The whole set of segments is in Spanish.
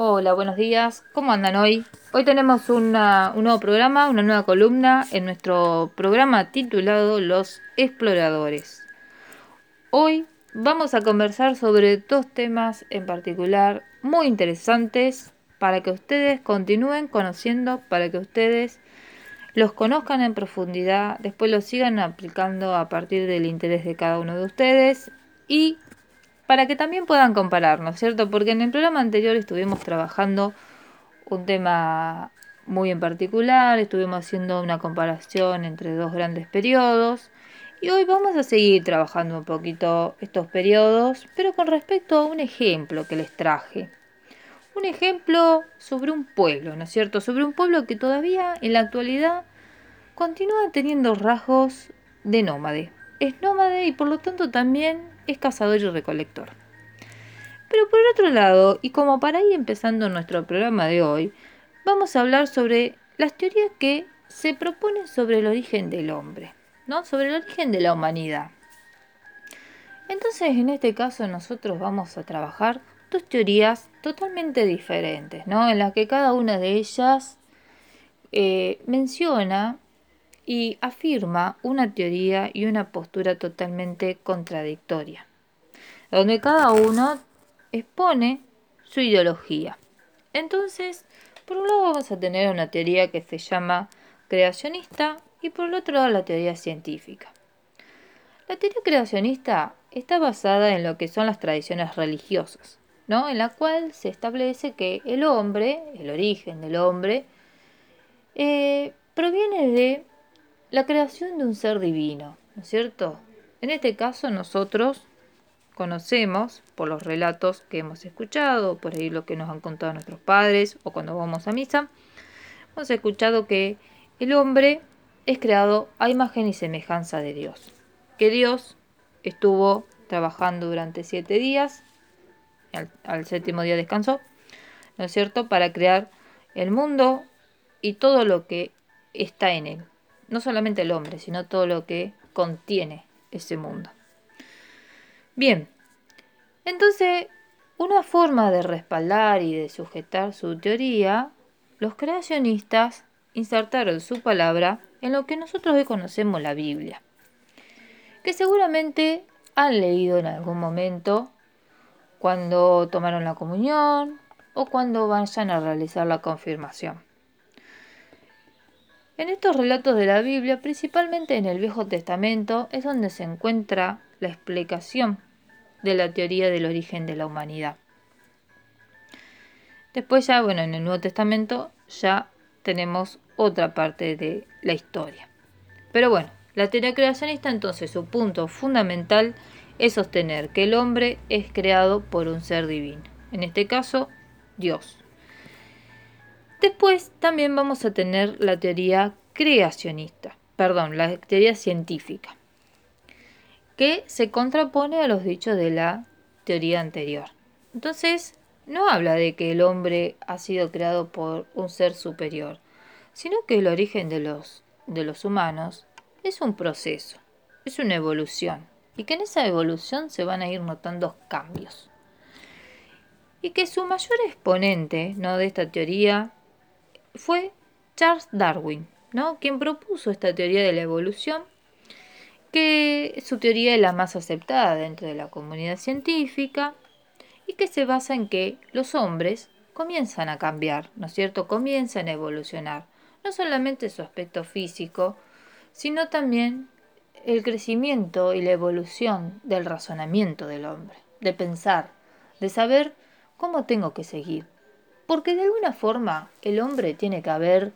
Hola, buenos días. ¿Cómo andan hoy? Hoy tenemos un nuevo programa, una nueva columna en nuestro programa titulado Los Exploradores. Hoy vamos a conversar sobre dos temas en particular muy interesantes para que ustedes continúen conociendo, para que ustedes los conozcan en profundidad, después los sigan aplicando a partir del interés de cada uno de ustedes y para que también puedan comparar, ¿no es cierto? Porque en el programa anterior estuvimos trabajando un tema muy en particular, estuvimos haciendo una comparación entre dos grandes periodos y hoy vamos a seguir trabajando un poquito estos periodos, pero con respecto a un ejemplo que les traje. Un ejemplo sobre un pueblo, ¿no es cierto? Sobre un pueblo que todavía en la actualidad continúa teniendo rasgos de nómade. Es nómade y por lo tanto también es cazador y recolector. Pero por otro lado, y como para ir empezando nuestro programa de hoy, vamos a hablar sobre las teorías que se proponen sobre el origen del hombre, ¿no? Sobre el origen de la humanidad. Entonces, en este caso, nosotros vamos a trabajar dos teorías totalmente diferentes, ¿no? En las que cada una de ellas eh, menciona y afirma una teoría y una postura totalmente contradictoria, donde cada uno expone su ideología. Entonces, por un lado vamos a tener una teoría que se llama creacionista y por el otro lado la teoría científica. La teoría creacionista está basada en lo que son las tradiciones religiosas, ¿no? En la cual se establece que el hombre, el origen del hombre, eh, proviene de la creación de un ser divino, ¿no es cierto? En este caso nosotros conocemos por los relatos que hemos escuchado, por ahí lo que nos han contado nuestros padres o cuando vamos a misa, hemos escuchado que el hombre es creado a imagen y semejanza de Dios, que Dios estuvo trabajando durante siete días, al, séptimo día descansó, ¿no es cierto?, para crear el mundo y todo lo que está en él no solamente el hombre, sino todo lo que contiene ese mundo. Bien, entonces, una forma de respaldar y de sujetar su teoría, los creacionistas insertaron su palabra en lo que nosotros hoy conocemos la Biblia, que seguramente han leído en algún momento cuando tomaron la comunión o cuando vayan a realizar la confirmación. En estos relatos de la Biblia, principalmente en el Viejo Testamento, es donde se encuentra la explicación de la teoría del origen de la humanidad. Después ya, bueno, en el Nuevo Testamento ya tenemos otra parte de la historia. Pero bueno, la teoría creacionista entonces su punto fundamental es sostener que el hombre es creado por un ser divino, en este caso Dios. Después también vamos a tener la teoría creacionista, perdón, la teoría científica, que se contrapone a los dichos de la teoría anterior. Entonces, no habla de que el hombre ha sido creado por un ser superior, sino que el origen de los, de los humanos es un proceso, es una evolución, y que en esa evolución se van a ir notando cambios. Y que su mayor exponente ¿no? de esta teoría fue Charles Darwin, ¿no? quien propuso esta teoría de la evolución, que su teoría es la más aceptada dentro de la comunidad científica y que se basa en que los hombres comienzan a cambiar, ¿no es cierto? Comienzan a evolucionar, no solamente su aspecto físico, sino también el crecimiento y la evolución del razonamiento del hombre, de pensar, de saber cómo tengo que seguir, porque de alguna forma el hombre tiene que haber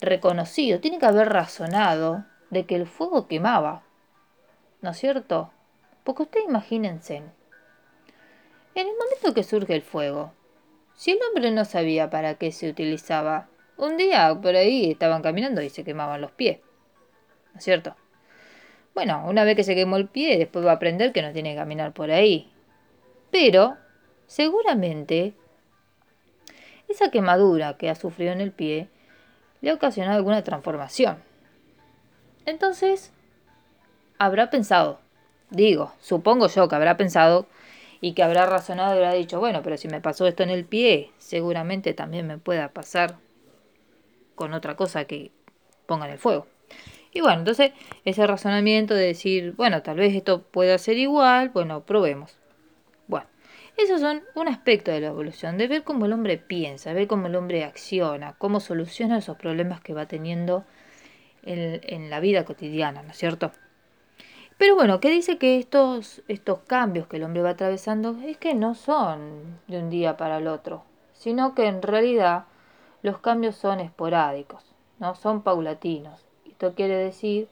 reconocido, tiene que haber razonado de que el fuego quemaba. ¿No es cierto? Porque ustedes imagínense, en el momento que surge el fuego, si el hombre no sabía para qué se utilizaba, un día por ahí estaban caminando y se quemaban los pies. ¿No es cierto? Bueno, una vez que se quemó el pie, después va a aprender que no tiene que caminar por ahí. Pero, seguramente, esa quemadura que ha sufrido en el pie le ha ocasionado alguna transformación. Entonces, habrá pensado, digo, supongo yo que habrá pensado y que habrá razonado y habrá dicho, bueno, pero si me pasó esto en el pie, seguramente también me pueda pasar con otra cosa que ponga en el fuego. Y bueno, entonces ese razonamiento de decir, bueno, tal vez esto pueda ser igual, bueno, probemos. Esos son un aspecto de la evolución, de ver cómo el hombre piensa, ver cómo el hombre acciona, cómo soluciona esos problemas que va teniendo en, la vida cotidiana, ¿no es cierto? Pero bueno, ¿qué dice que estos, estos cambios que el hombre va atravesando es que no son de un día para el otro, sino que en realidad los cambios son esporádicos, no son paulatinos. Esto quiere decir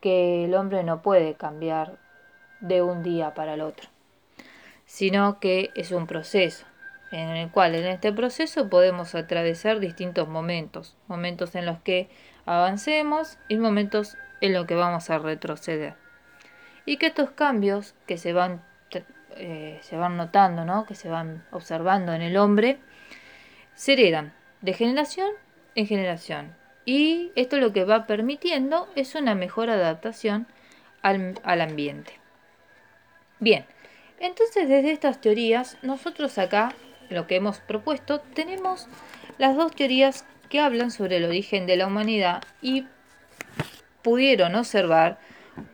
que el hombre no puede cambiar de un día para el otro, sino que es un proceso en el cual en este proceso podemos atravesar distintos momentos, momentos en los que avancemos y momentos en los que vamos a retroceder y que estos cambios que se van, eh, se van notando, ¿no? que se van observando en el hombre, se heredan de generación en generación. Y esto lo que va permitiendo es una mejor adaptación al, al ambiente. Bien, entonces desde estas teorías, nosotros acá, lo que hemos propuesto, tenemos las dos teorías que hablan sobre el origen de la humanidad y pudieron observar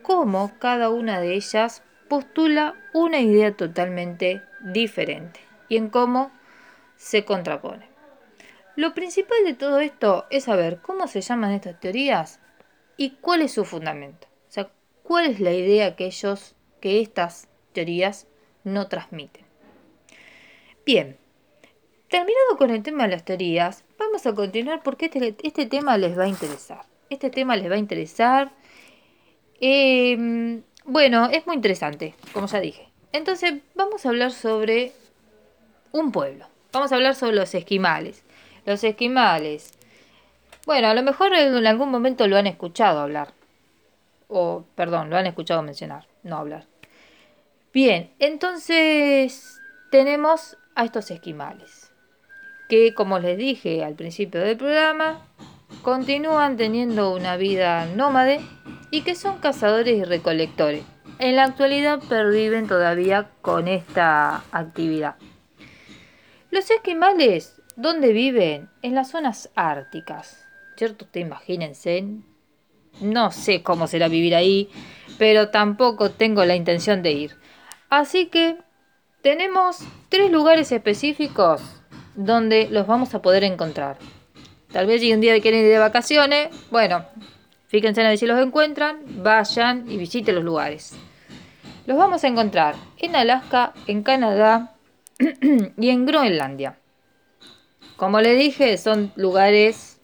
cómo cada una de ellas postula una idea totalmente diferente y en cómo se contrapone. Lo principal de todo esto es saber cómo se llaman estas teorías y cuál es su fundamento. O sea, cuál es la idea que ellos, que estas teorías no transmiten. Bien, terminado con el tema de las teorías, vamos a continuar porque este, este tema les va a interesar. Este tema les va a interesar Em, bueno, es muy interesante, como ya dije. Entonces, vamos a hablar sobre un pueblo. Vamos a hablar sobre los esquimales. Los esquimales. Bueno, a lo mejor en algún momento lo han escuchado hablar. O, perdón, lo han escuchado mencionar, no hablar. Bien, entonces tenemos a estos esquimales. Que, como les dije al principio del programa, continúan teniendo una vida nómade y que son cazadores y recolectores. En la actualidad perviven todavía con esta actividad. Los esquimales, ¿dónde viven? En las zonas árticas. ¿Cierto? Te imagínense. No sé cómo será vivir ahí, pero tampoco tengo la intención de ir. Así que tenemos tres lugares específicos donde los vamos a poder encontrar. Tal vez si un día quieren ir de vacaciones, bueno, fíjense en ver si los encuentran, vayan y visiten los lugares. Los vamos a encontrar en Alaska, en Canadá y en Groenlandia. Como les dije, son lugares...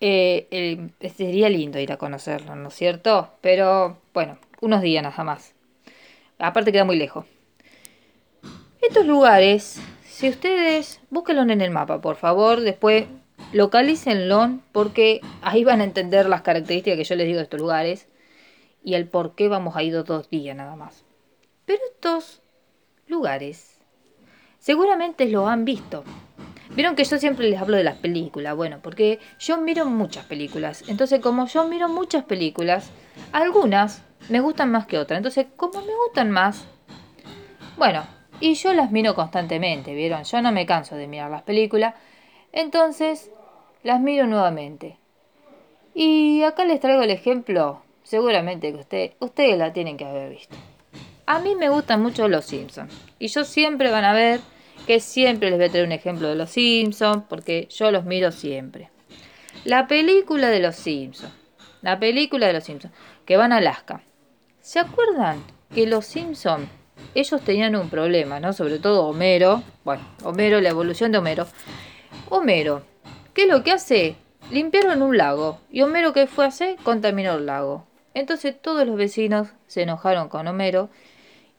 Eh, sería lindo ir a conocerlos, ¿no es cierto? Pero bueno, unos días nada más. Aparte queda muy lejos. Estos lugares si ustedes, búsquenlo en el mapa, por favor, después localícenlo porque ahí van a entender las características que yo les digo de estos lugares y el por qué vamos a ir dos días nada más. Pero estos lugares seguramente lo han visto. Vieron que yo siempre les hablo de las películas, bueno, porque yo miro muchas películas. Entonces, como yo miro muchas películas, algunas me gustan más que otras. Entonces, como me gustan más, bueno, y yo las miro constantemente, ¿vieron? Yo no me canso de mirar las películas. Entonces, las miro nuevamente. Y acá les traigo el ejemplo, seguramente que usted, ustedes la tienen que haber visto. A mí me gustan mucho los Simpsons. Y yo siempre van a ver que siempre les voy a traer un ejemplo de los Simpsons, porque yo los miro siempre. La película de los Simpsons. La película de los Simpsons, que van a Alaska. ¿Se acuerdan que los Simpsons ellos tenían un problema, ¿no? Sobre todo Homero. Bueno, Homero, la evolución de Homero. Homero, ¿qué es lo que hace? Limpiaron un lago. ¿Y Homero qué fue a hacer? Contaminó el lago. Entonces todos los vecinos se enojaron con Homero.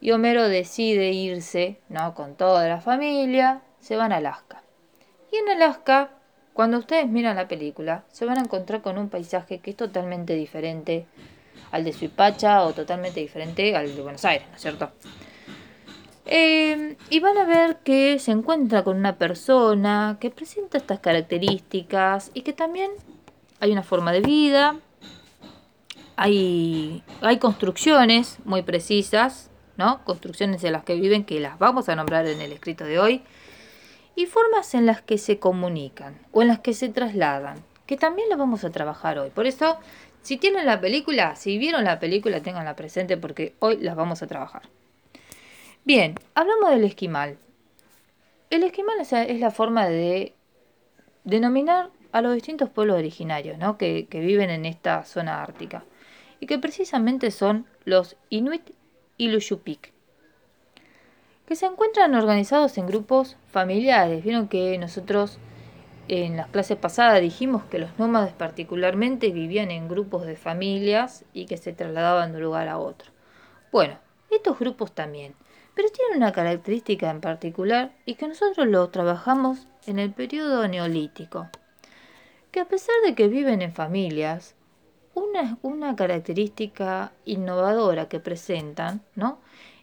Y Homero decide irse, ¿no? Con toda la familia. Se van a Alaska. Y en Alaska, cuando ustedes miran la película, se van a encontrar con un paisaje que es totalmente diferente al de Suipacha o totalmente diferente al de Buenos Aires, ¿no es cierto? Eh, y van a ver que se encuentra con una persona que presenta estas características y que también hay una forma de vida, hay, hay construcciones muy precisas, ¿no? Construcciones en las que viven, que las vamos a nombrar en el escrito de hoy, y formas en las que se comunican o en las que se trasladan, que también las vamos a trabajar hoy. Por eso, si tienen la película, si vieron la película, tenganla presente porque hoy las vamos a trabajar. Bien, hablamos del esquimal. El esquimal es la forma de denominar a los distintos pueblos originarios ¿no? que, viven en esta zona ártica y que precisamente son los Inuit y Lushupik, que se encuentran organizados en grupos familiares. Vieron que nosotros en las clases pasadas dijimos que los nómades particularmente vivían en grupos de familias y que se trasladaban de un lugar a otro. Bueno, estos grupos también, pero tienen una característica en particular y que nosotros lo trabajamos en el periodo neolítico que a pesar de que viven en familias, una, una característica innovadora que presentan, ¿no?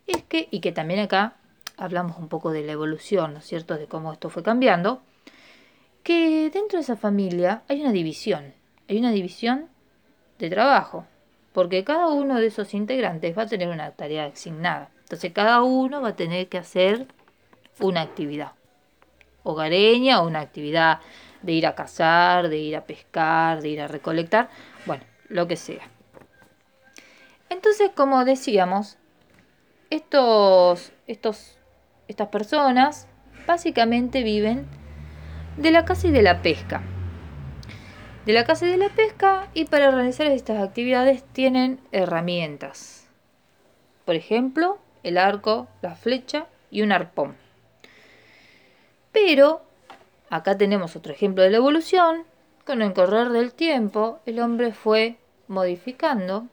Es que, y que también acá hablamos un poco de la evolución, ¿no es cierto?, de cómo esto fue cambiando, que dentro de esa familia hay una división, hay una división de trabajo, porque cada uno de esos integrantes va a tener una tarea asignada. Entonces cada uno va a tener que hacer una actividad hogareña o una actividad de ir a cazar, de ir a pescar, de ir a recolectar, lo que sea. Entonces, como decíamos, estos, estos, estas personas básicamente viven de la caza y de la pesca. De la caza y de la pesca y para realizar estas actividades tienen herramientas. Por ejemplo, el arco, la flecha y un arpón. Pero Acá tenemos otro ejemplo de la evolución. Con el correr del tiempo, el hombre fue modificando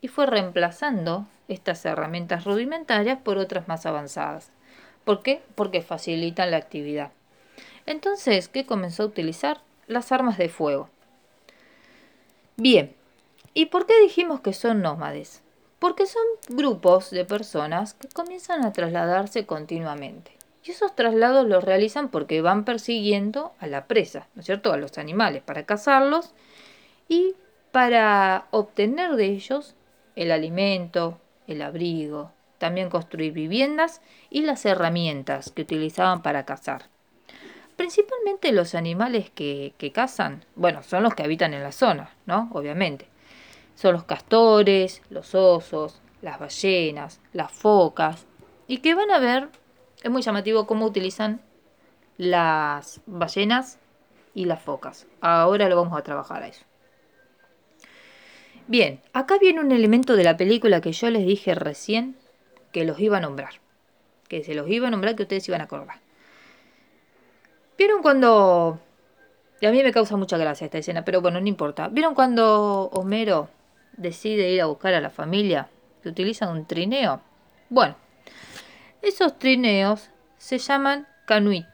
y fue reemplazando estas herramientas rudimentarias por otras más avanzadas. ¿Por qué? Porque facilitan la actividad. Entonces, ¿qué comenzó a utilizar? Las armas de fuego. Bien, ¿y por qué dijimos que son nómades? Porque son grupos de personas que comienzan a trasladarse continuamente. Y esos traslados los realizan porque van persiguiendo a la presa, ¿no es cierto? A los animales para cazarlos y para obtener de ellos el alimento, el abrigo, también construir viviendas y las herramientas que utilizaban para cazar. Principalmente los animales que, cazan, bueno, son los que habitan en la zona, ¿no? Obviamente. Son los castores, los osos, las ballenas, las focas, y que van a ver es muy llamativo cómo utilizan las ballenas y las focas. Ahora lo vamos a trabajar a eso. Bien, acá viene un elemento de la película que yo les dije recién que los iba a nombrar. Que se los iba a nombrar que ustedes iban a acordar. ¿Vieron cuando... Y a mí me causa mucha gracia esta escena, pero bueno, no importa. ¿Vieron cuando Homero decide ir a buscar a la familia? Que utilizan un trineo. Bueno, esos trineos se llaman canuit,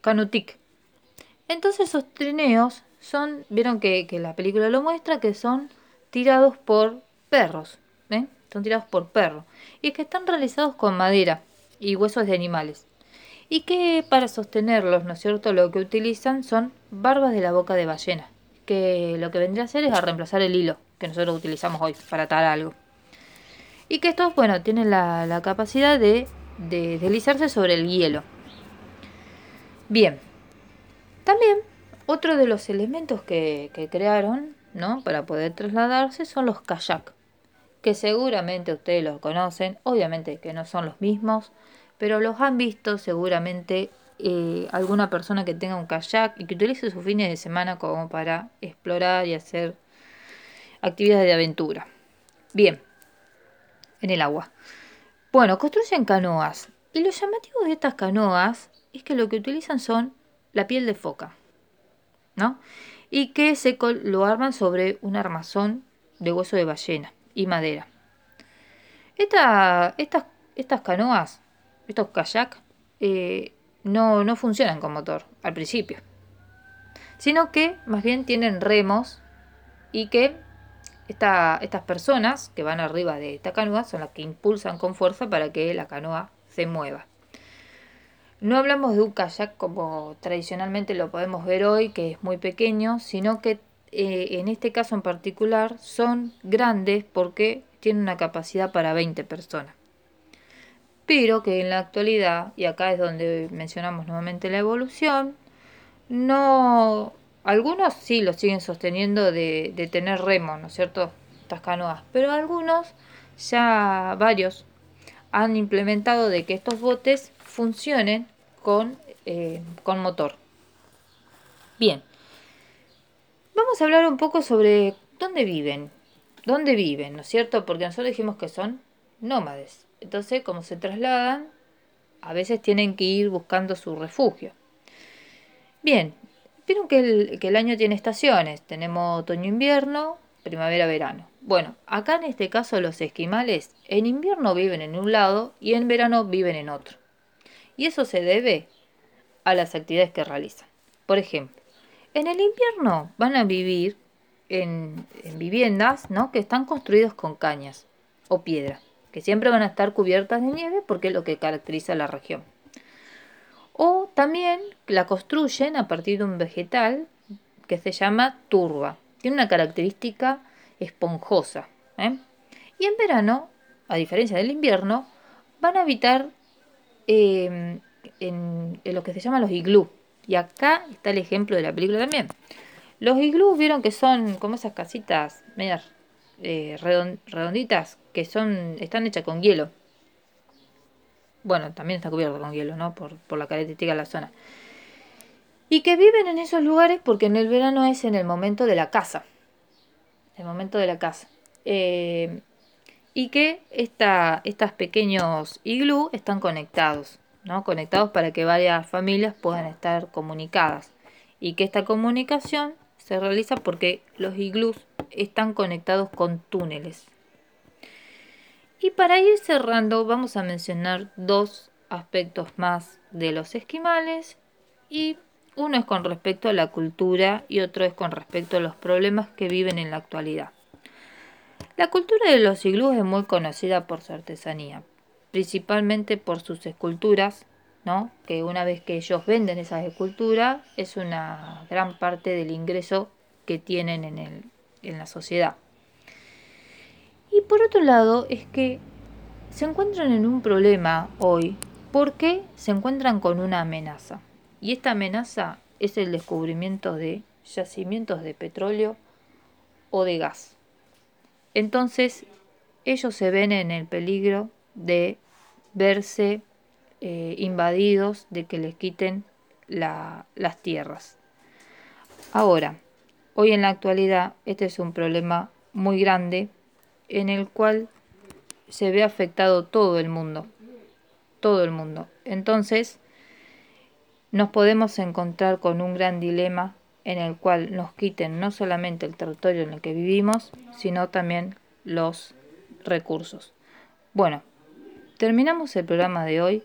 canutic. Entonces esos trineos son, vieron que, la película lo muestra, que son tirados por perros, ¿eh? son tirados por perros, y que están realizados con madera y huesos de animales. Y que para sostenerlos, ¿no es cierto?, lo que utilizan son barbas de la boca de ballena, que lo que vendría a hacer es a reemplazar el hilo que nosotros utilizamos hoy para atar algo y que estos, bueno, tienen la, capacidad de, deslizarse sobre el hielo. Bien, también otro de los elementos que, crearon, ¿no? Para poder trasladarse son los kayak, que seguramente ustedes los conocen, obviamente que no son los mismos, pero los han visto seguramente eh, alguna persona que tenga un kayak y que utilice sus fines de semana como para explorar y hacer actividades de aventura. Bien, en el agua. Bueno, construyen canoas. Y lo llamativo de estas canoas es que lo que utilizan son la piel de foca, ¿no? Y que se lo arman sobre un armazón de hueso de ballena y madera. estas, estas canoas, estos kayak, eh, no, no funcionan con motor al principio, sino que más bien tienen remos y que estas personas que van arriba de esta canoa son las que impulsan con fuerza para que la canoa se mueva. No hablamos de un kayak como tradicionalmente lo podemos ver hoy, que es muy pequeño, sino que eh, en este caso en particular, son grandes porque tienen una capacidad para 20 personas. Pero que en la actualidad, y acá es donde mencionamos nuevamente la evolución, no. Algunos sí lo siguen sosteniendo de, de tener remo, ¿no es cierto? Estas canoas. Pero algunos, ya varios, han implementado de que estos botes funcionen con, eh, con motor. Bien, vamos a hablar un poco sobre dónde viven, dónde viven, ¿no es cierto? Porque nosotros dijimos que son nómades. Entonces, como se trasladan, a veces tienen que ir buscando su refugio. Bien, vieron que el, que el año tiene estaciones. Tenemos otoño-invierno, primavera-verano. Bueno, acá en este caso los esquimales en invierno viven en un lado y en verano viven en otro. Y eso se debe a las actividades que realizan. Por ejemplo, en el invierno van a vivir en, viviendas ¿no? que están construidas con cañas o piedra, que siempre van a estar cubiertas de nieve porque es lo que caracteriza la región. O también la construyen a partir de un vegetal que se llama turba. Tiene una característica esponjosa. ¿eh? Y en verano, a diferencia del invierno, van a habitar em, en, lo que se llama los iglú. Y acá está el ejemplo de la película también. Los iglús vieron que son como esas casitas eh, redonditas que son están hechas con hielo. Bueno, también está cubierto con hielo, ¿no? Por, por la característica de la zona. Y que viven en esos lugares porque en el verano es en el momento de la caza el momento de la casa. Eh, y que esta, estos pequeños iglú están conectados, ¿no? Conectados para que varias familias puedan estar comunicadas. Y que esta comunicación se realiza porque los iglús están conectados con túneles. Y para ir cerrando vamos a mencionar dos aspectos más de los esquimales y uno es con respecto a la cultura y otro es con respecto a los problemas que viven en la actualidad. La cultura de los iglús es muy conocida por su artesanía, principalmente por sus esculturas, ¿no? que una vez que ellos venden esas esculturas es una gran parte del ingreso que tienen en, el, en la sociedad. Y por otro lado es que se encuentran en un problema hoy porque se encuentran con una amenaza. Y esta amenaza es el descubrimiento de yacimientos de petróleo o de gas. Entonces, ellos se ven en el peligro de verse eh, invadidos, de que les quiten las tierras. Ahora, hoy en la actualidad, este es un problema muy grande en el cual se ve afectado todo el mundo. Todo el mundo. Entonces, nos podemos encontrar con un gran dilema en el cual nos quiten no solamente el territorio en el que vivimos, sino también los recursos. Bueno, terminamos el programa de hoy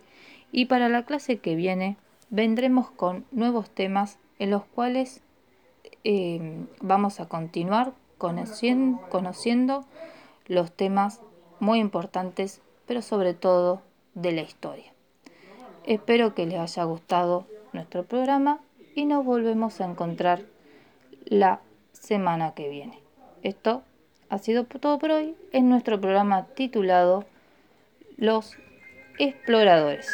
y para la clase que viene vendremos con nuevos temas en los cuales eh, vamos a continuar conociendo, conociendo los temas muy importantes, pero sobre todo de la historia. Espero que les haya gustado nuestro programa y nos volvemos a encontrar la semana que viene. Esto ha sido todo por hoy en nuestro programa titulado Los Exploradores.